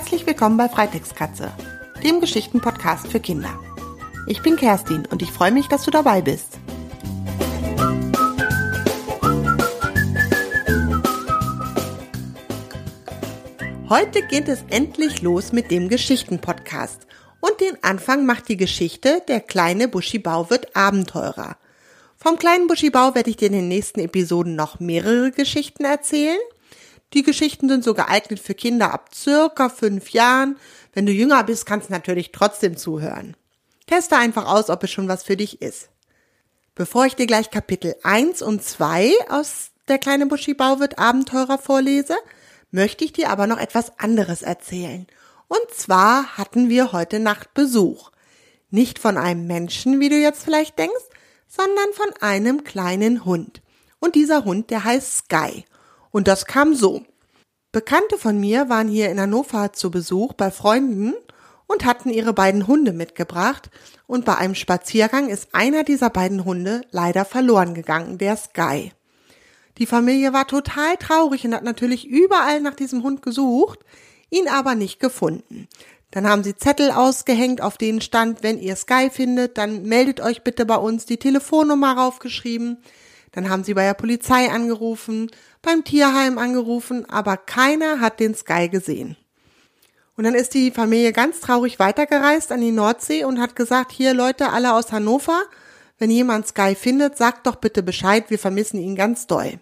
Herzlich willkommen bei Freitextkatze, dem Geschichtenpodcast für Kinder. Ich bin Kerstin und ich freue mich, dass du dabei bist. Heute geht es endlich los mit dem Geschichtenpodcast. Und den Anfang macht die Geschichte Der kleine Buschibau wird Abenteurer. Vom kleinen Buschibau werde ich dir in den nächsten Episoden noch mehrere Geschichten erzählen. Die Geschichten sind so geeignet für Kinder ab circa fünf Jahren. Wenn du jünger bist, kannst du natürlich trotzdem zuhören. Teste einfach aus, ob es schon was für dich ist. Bevor ich dir gleich Kapitel 1 und 2 aus Der kleine Buschibau wird Abenteurer vorlese, möchte ich dir aber noch etwas anderes erzählen. Und zwar hatten wir heute Nacht Besuch. Nicht von einem Menschen, wie du jetzt vielleicht denkst, sondern von einem kleinen Hund. Und dieser Hund, der heißt Sky. Und das kam so. Bekannte von mir waren hier in Hannover zu Besuch bei Freunden und hatten ihre beiden Hunde mitgebracht. Und bei einem Spaziergang ist einer dieser beiden Hunde leider verloren gegangen, der Sky. Die Familie war total traurig und hat natürlich überall nach diesem Hund gesucht, ihn aber nicht gefunden. Dann haben sie Zettel ausgehängt, auf denen stand, wenn ihr Sky findet, dann meldet euch bitte bei uns, die Telefonnummer raufgeschrieben. Dann haben sie bei der Polizei angerufen, beim Tierheim angerufen, aber keiner hat den Sky gesehen. Und dann ist die Familie ganz traurig weitergereist an die Nordsee und hat gesagt, hier Leute, alle aus Hannover, wenn jemand Sky findet, sagt doch bitte Bescheid, wir vermissen ihn ganz doll.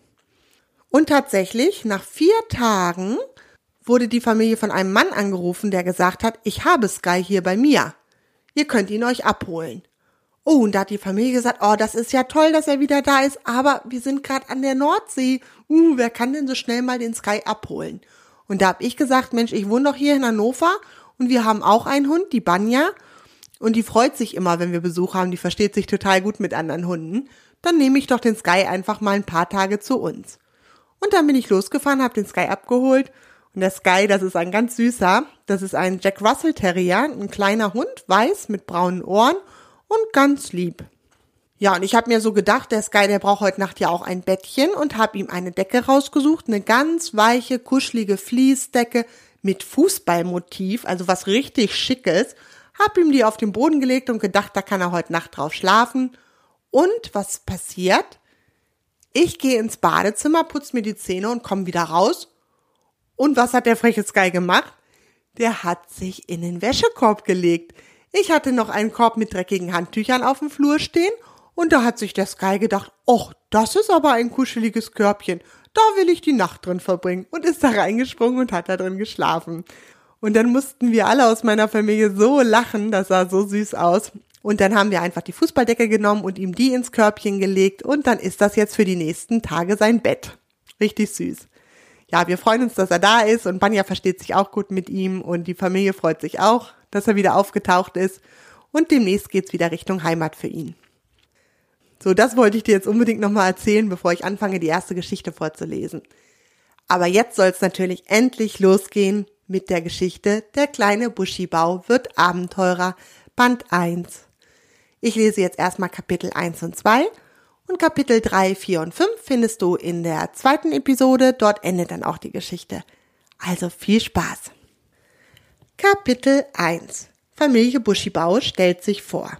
Und tatsächlich, nach vier Tagen wurde die Familie von einem Mann angerufen, der gesagt hat, ich habe Sky hier bei mir. Ihr könnt ihn euch abholen. Oh, und da hat die Familie gesagt, oh, das ist ja toll, dass er wieder da ist, aber wir sind gerade an der Nordsee. Uh, wer kann denn so schnell mal den Sky abholen? Und da habe ich gesagt, Mensch, ich wohne doch hier in Hannover und wir haben auch einen Hund, die Banja. Und die freut sich immer, wenn wir Besuch haben. Die versteht sich total gut mit anderen Hunden. Dann nehme ich doch den Sky einfach mal ein paar Tage zu uns. Und dann bin ich losgefahren, habe den Sky abgeholt. Und der Sky, das ist ein ganz süßer. Das ist ein Jack Russell Terrier, ein kleiner Hund, weiß mit braunen Ohren und ganz lieb. Ja, und ich habe mir so gedacht, der Sky, der braucht heute Nacht ja auch ein Bettchen und habe ihm eine Decke rausgesucht, eine ganz weiche, kuschelige Fließdecke mit Fußballmotiv, also was richtig schickes. Hab ihm die auf den Boden gelegt und gedacht, da kann er heute Nacht drauf schlafen. Und was passiert? Ich gehe ins Badezimmer, putz mir die Zähne und komme wieder raus. Und was hat der freche Sky gemacht? Der hat sich in den Wäschekorb gelegt. Ich hatte noch einen Korb mit dreckigen Handtüchern auf dem Flur stehen und da hat sich der Sky gedacht, ach, das ist aber ein kuscheliges Körbchen. Da will ich die Nacht drin verbringen und ist da reingesprungen und hat da drin geschlafen. Und dann mussten wir alle aus meiner Familie so lachen, das sah so süß aus. Und dann haben wir einfach die Fußballdecke genommen und ihm die ins Körbchen gelegt und dann ist das jetzt für die nächsten Tage sein Bett. Richtig süß. Ja, wir freuen uns, dass er da ist und Banja versteht sich auch gut mit ihm und die Familie freut sich auch, dass er wieder aufgetaucht ist und demnächst geht's wieder Richtung Heimat für ihn. So, das wollte ich dir jetzt unbedingt nochmal erzählen, bevor ich anfange, die erste Geschichte vorzulesen. Aber jetzt soll es natürlich endlich losgehen mit der Geschichte Der kleine Buschibau wird Abenteurer, Band 1. Ich lese jetzt erstmal Kapitel 1 und 2 und Kapitel 3, 4 und 5 findest du in der zweiten Episode. Dort endet dann auch die Geschichte. Also viel Spaß. Kapitel 1 Familie Buschibau stellt sich vor.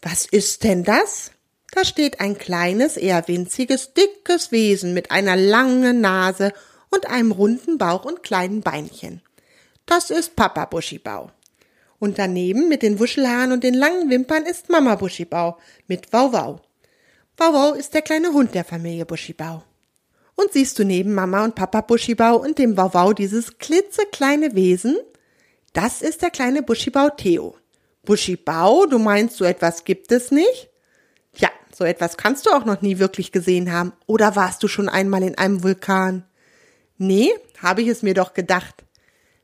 Was ist denn das? Da steht ein kleines, eher winziges, dickes Wesen mit einer langen Nase und einem runden Bauch und kleinen Beinchen. Das ist Papa Buschibau. Und daneben mit den Wuschelhaaren und den langen Wimpern ist Mama Buschibau mit Wauwau. Wauwau ist der kleine Hund der Familie Buschibau. Und siehst du neben Mama und Papa Buschibau und dem Wauwau dieses klitzekleine Wesen? Das ist der kleine Buschibau Theo. Buschibau, du meinst, so etwas gibt es nicht? Ja, so etwas kannst du auch noch nie wirklich gesehen haben. Oder warst du schon einmal in einem Vulkan? Nee, habe ich es mir doch gedacht.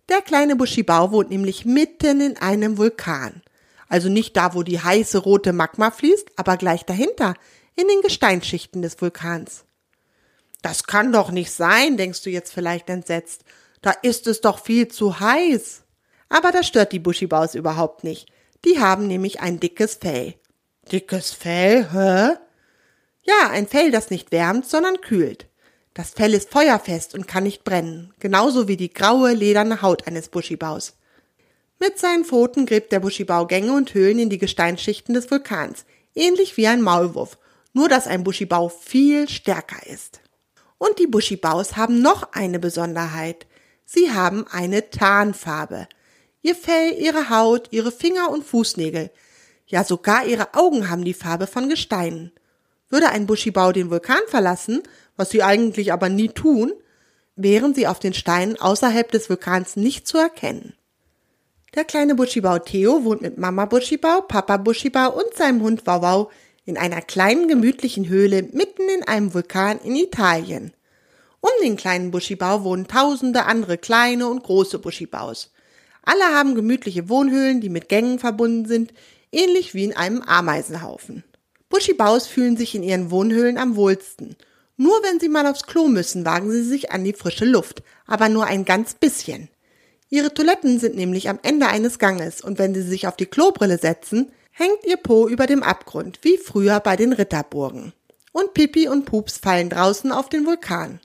Der kleine Buschibau wohnt nämlich mitten in einem Vulkan. Also nicht da, wo die heiße rote Magma fließt, aber gleich dahinter, in den Gesteinsschichten des Vulkans. Das kann doch nicht sein, denkst du jetzt vielleicht entsetzt. Da ist es doch viel zu heiß. Aber das stört die Buschibaus überhaupt nicht. Die haben nämlich ein dickes Fell. Dickes Fell, hä? Ja, ein Fell, das nicht wärmt, sondern kühlt. Das Fell ist feuerfest und kann nicht brennen, genauso wie die graue, lederne Haut eines Buschibaus. Mit seinen Pfoten gräbt der Buschibau Gänge und Höhlen in die Gesteinsschichten des Vulkans, ähnlich wie ein Maulwurf, nur dass ein Buschibau viel stärker ist. Und die Buschibaus haben noch eine Besonderheit. Sie haben eine Tarnfarbe. Ihr Fell, ihre Haut, ihre Finger und Fußnägel, ja sogar ihre Augen haben die Farbe von Gesteinen. Würde ein Buschibau den Vulkan verlassen, was sie eigentlich aber nie tun, wären sie auf den Steinen außerhalb des Vulkans nicht zu erkennen. Der kleine Buschibau Theo wohnt mit Mama Buschibau, Papa Buschibau und seinem Hund Wauwau in einer kleinen gemütlichen Höhle mitten in einem Vulkan in Italien. Um den kleinen Buschibau wohnen tausende andere kleine und große Buschibaus. Alle haben gemütliche Wohnhöhlen, die mit Gängen verbunden sind, ähnlich wie in einem Ameisenhaufen. Buschibaus fühlen sich in ihren Wohnhöhlen am wohlsten. Nur wenn sie mal aufs Klo müssen, wagen sie sich an die frische Luft, aber nur ein ganz bisschen. Ihre Toiletten sind nämlich am Ende eines Ganges und wenn sie sich auf die Klobrille setzen, hängt ihr Po über dem Abgrund, wie früher bei den Ritterburgen. Und Pipi und Pups fallen draußen auf den Vulkan.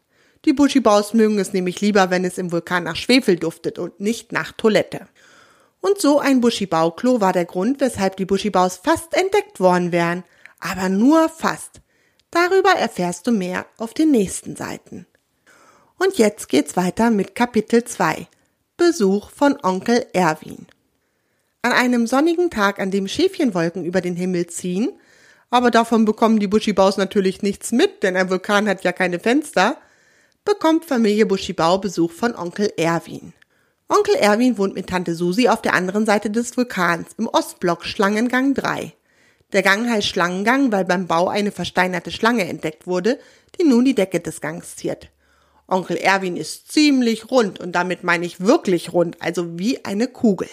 Die Buschibaus mögen es nämlich lieber, wenn es im Vulkan nach Schwefel duftet und nicht nach Toilette. Und so ein Buschibauklo war der Grund, weshalb die Buschibaus fast entdeckt worden wären – aber nur fast. Darüber erfährst du mehr auf den nächsten Seiten. Und jetzt geht's weiter mit Kapitel 2. Besuch von Onkel Erwin. An einem sonnigen Tag, an dem Schäfchenwolken über den Himmel ziehen, aber davon bekommen die Buschibaus natürlich nichts mit, denn ein Vulkan hat ja keine Fenster, bekommt Familie Buschibau Besuch von Onkel Erwin. Onkel Erwin wohnt mit Tante Susi auf der anderen Seite des Vulkans im Ostblock Schlangengang 3. Der Gang heißt Schlangengang, weil beim Bau eine versteinerte Schlange entdeckt wurde, die nun die Decke des Gangs ziert. Onkel Erwin ist ziemlich rund und damit meine ich wirklich rund, also wie eine Kugel.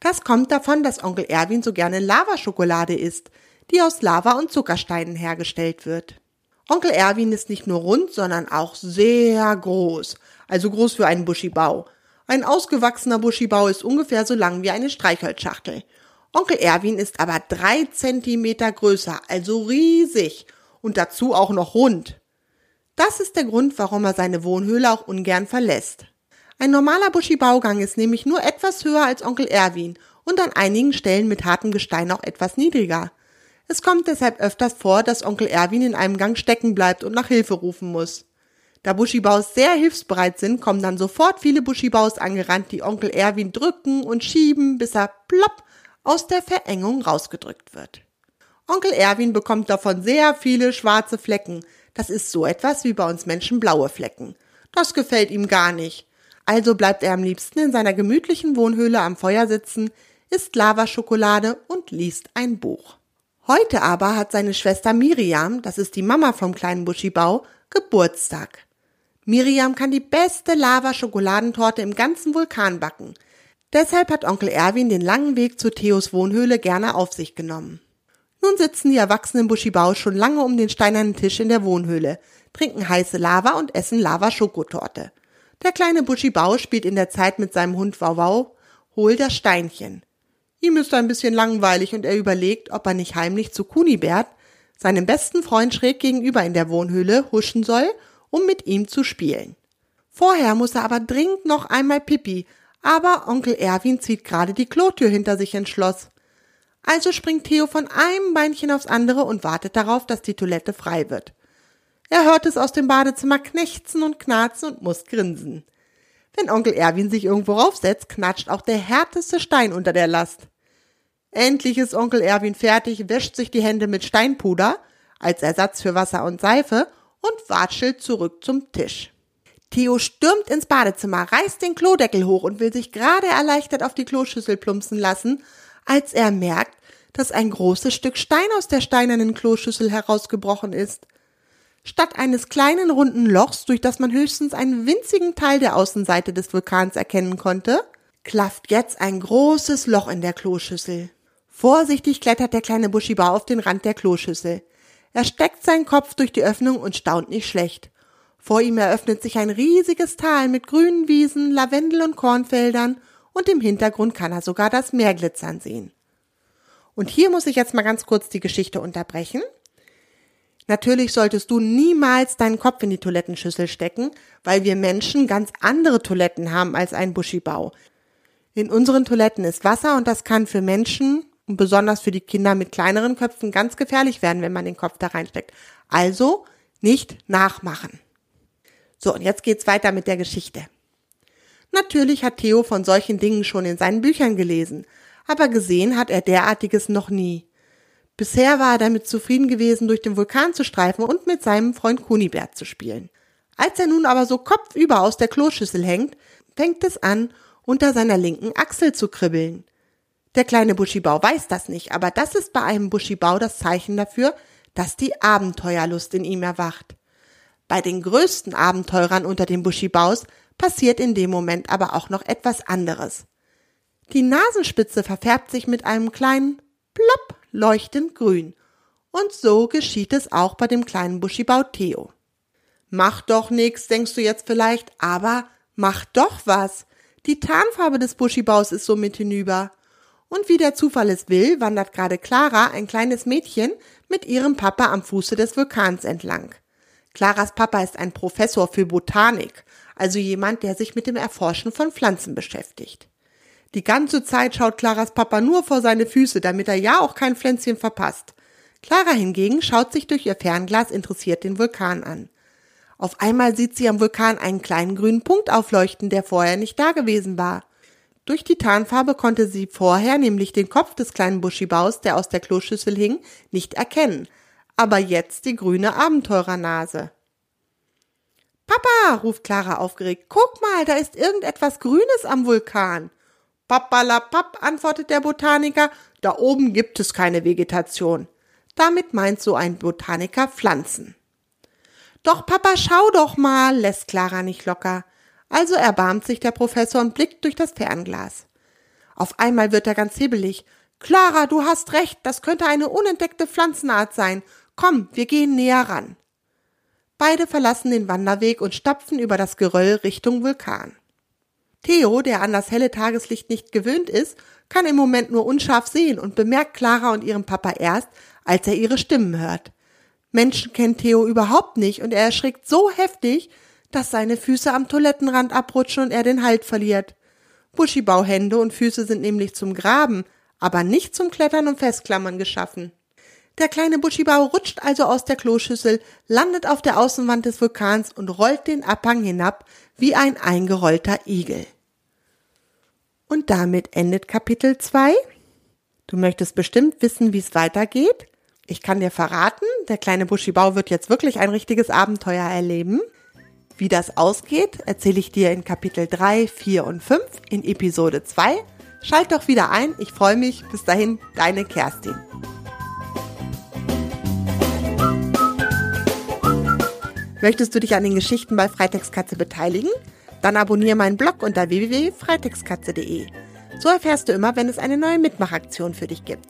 Das kommt davon, dass Onkel Erwin so gerne Lavaschokolade isst, die aus Lava und Zuckersteinen hergestellt wird. Onkel Erwin ist nicht nur rund, sondern auch sehr groß, also groß für einen Buschibau. Ein ausgewachsener Buschibau ist ungefähr so lang wie eine Streichholzschachtel. Onkel Erwin ist aber drei Zentimeter größer, also riesig und dazu auch noch rund. Das ist der Grund, warum er seine Wohnhöhle auch ungern verlässt. Ein normaler Buschi-Baugang ist nämlich nur etwas höher als Onkel Erwin und an einigen Stellen mit hartem Gestein auch etwas niedriger. Es kommt deshalb öfters vor, dass Onkel Erwin in einem Gang stecken bleibt und nach Hilfe rufen muss. Da Buschibaus sehr hilfsbereit sind, kommen dann sofort viele Buschibaus angerannt, die Onkel Erwin drücken und schieben, bis er plopp aus der Verengung rausgedrückt wird. Onkel Erwin bekommt davon sehr viele schwarze Flecken. Das ist so etwas wie bei uns Menschen blaue Flecken. Das gefällt ihm gar nicht. Also bleibt er am liebsten in seiner gemütlichen Wohnhöhle am Feuer sitzen, isst Lavaschokolade und liest ein Buch. Heute aber hat seine Schwester Miriam, das ist die Mama vom kleinen Buschibau, Geburtstag. Miriam kann die beste Lava-Schokoladentorte im ganzen Vulkan backen. Deshalb hat Onkel Erwin den langen Weg zu Theos Wohnhöhle gerne auf sich genommen. Nun sitzen die erwachsenen Buschibau schon lange um den steinernen Tisch in der Wohnhöhle, trinken heiße Lava und essen Lava-Schokotorte. Der kleine Buschibau spielt in der Zeit mit seinem Hund Wauwau, hol das Steinchen. Ihm ist ein bisschen langweilig und er überlegt, ob er nicht heimlich zu Kunibert, seinem besten Freund schräg gegenüber in der Wohnhöhle, huschen soll, um mit ihm zu spielen. Vorher muss er aber dringend noch einmal Pipi, aber Onkel Erwin zieht gerade die Klotür hinter sich ins Schloss. Also springt Theo von einem Beinchen aufs andere und wartet darauf, dass die Toilette frei wird. Er hört es aus dem Badezimmer knechzen und knarzen und muss grinsen. Wenn Onkel Erwin sich irgendwo raufsetzt, knatscht auch der härteste Stein unter der Last. Endlich ist Onkel Erwin fertig, wäscht sich die Hände mit Steinpuder als Ersatz für Wasser und Seife und watschelt zurück zum Tisch. Theo stürmt ins Badezimmer, reißt den Klodeckel hoch und will sich gerade erleichtert auf die Kloschüssel plumpsen lassen, als er merkt, dass ein großes Stück Stein aus der steinernen Kloschüssel herausgebrochen ist. Statt eines kleinen runden Lochs, durch das man höchstens einen winzigen Teil der Außenseite des Vulkans erkennen konnte, klafft jetzt ein großes Loch in der Kloschüssel. Vorsichtig klettert der kleine Buschiba auf den Rand der Kloschüssel. Er steckt seinen Kopf durch die Öffnung und staunt nicht schlecht. Vor ihm eröffnet sich ein riesiges Tal mit grünen Wiesen, Lavendel und Kornfeldern und im Hintergrund kann er sogar das Meer glitzern sehen. Und hier muss ich jetzt mal ganz kurz die Geschichte unterbrechen. Natürlich solltest du niemals deinen Kopf in die Toilettenschüssel stecken, weil wir Menschen ganz andere Toiletten haben als ein Buschibau. In unseren Toiletten ist Wasser und das kann für Menschen und besonders für die Kinder mit kleineren Köpfen ganz gefährlich werden, wenn man den Kopf da reinsteckt. Also nicht nachmachen. So, und jetzt geht's weiter mit der Geschichte. Natürlich hat Theo von solchen Dingen schon in seinen Büchern gelesen, aber gesehen hat er derartiges noch nie. Bisher war er damit zufrieden gewesen, durch den Vulkan zu streifen und mit seinem Freund Kunibert zu spielen. Als er nun aber so kopfüber aus der Kloschüssel hängt, fängt es an, unter seiner linken Achsel zu kribbeln. Der kleine Buschibau weiß das nicht, aber das ist bei einem Buschibau das Zeichen dafür, dass die Abenteuerlust in ihm erwacht. Bei den größten Abenteurern unter den Buschibaus passiert in dem Moment aber auch noch etwas anderes. Die Nasenspitze verfärbt sich mit einem kleinen Plopp leuchtend grün. Und so geschieht es auch bei dem kleinen Buschibau Theo. Mach doch nix, denkst du jetzt vielleicht, aber mach doch was. Die Tarnfarbe des Buschibaus ist somit hinüber. Und wie der Zufall es will, wandert gerade Clara, ein kleines Mädchen, mit ihrem Papa am Fuße des Vulkans entlang. Claras Papa ist ein Professor für Botanik, also jemand, der sich mit dem Erforschen von Pflanzen beschäftigt. Die ganze Zeit schaut Claras Papa nur vor seine Füße, damit er ja auch kein Pflänzchen verpasst. Clara hingegen schaut sich durch ihr Fernglas interessiert den Vulkan an. Auf einmal sieht sie am Vulkan einen kleinen grünen Punkt aufleuchten, der vorher nicht da gewesen war. Durch die Tarnfarbe konnte sie vorher nämlich den Kopf des kleinen Buschibaus, der aus der Kloschüssel hing, nicht erkennen, aber jetzt die grüne Abenteurernase. Papa, ruft Clara aufgeregt, guck mal, da ist irgendetwas Grünes am Vulkan. Pappalapapp, antwortet der Botaniker, da oben gibt es keine Vegetation. Damit meint so ein Botaniker Pflanzen. Doch Papa, schau doch mal, lässt Clara nicht locker. Also erbarmt sich der Professor und blickt durch das Fernglas. Auf einmal wird er ganz hibbelig. Clara, du hast recht, das könnte eine unentdeckte Pflanzenart sein. Komm, wir gehen näher ran. Beide verlassen den Wanderweg und stapfen über das Geröll Richtung Vulkan. Theo, der an das helle Tageslicht nicht gewöhnt ist, kann im Moment nur unscharf sehen und bemerkt Clara und ihren Papa erst, als er ihre Stimmen hört. Menschen kennt Theo überhaupt nicht und er erschrickt so heftig, dass seine Füße am Toilettenrand abrutschen und er den Halt verliert. Buschibauhände und Füße sind nämlich zum Graben, aber nicht zum Klettern und Festklammern geschaffen. Der kleine Buschibau rutscht also aus der Kloschüssel, landet auf der Außenwand des Vulkans und rollt den Abhang hinab wie ein eingerollter Igel. Und damit endet Kapitel 2. Du möchtest bestimmt wissen, wie es weitergeht. Ich kann dir verraten, der kleine Buschibau wird jetzt wirklich ein richtiges Abenteuer erleben. Wie das ausgeht, erzähle ich dir in Kapitel 3, 4 und 5 in Episode 2. Schalt doch wieder ein, ich freue mich. Bis dahin, deine Kerstin. Möchtest du dich an den Geschichten bei Freitextkatze beteiligen? Dann abonniere meinen Blog unter www.freitextkatze.de. So erfährst du immer, wenn es eine neue Mitmachaktion für dich gibt.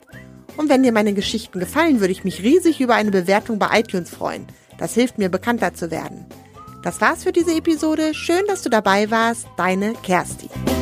Und wenn dir meine Geschichten gefallen, würde ich mich riesig über eine Bewertung bei iTunes freuen. Das hilft mir, bekannter zu werden. Das war's für diese Episode. Schön, dass du dabei warst. Deine Kerstin.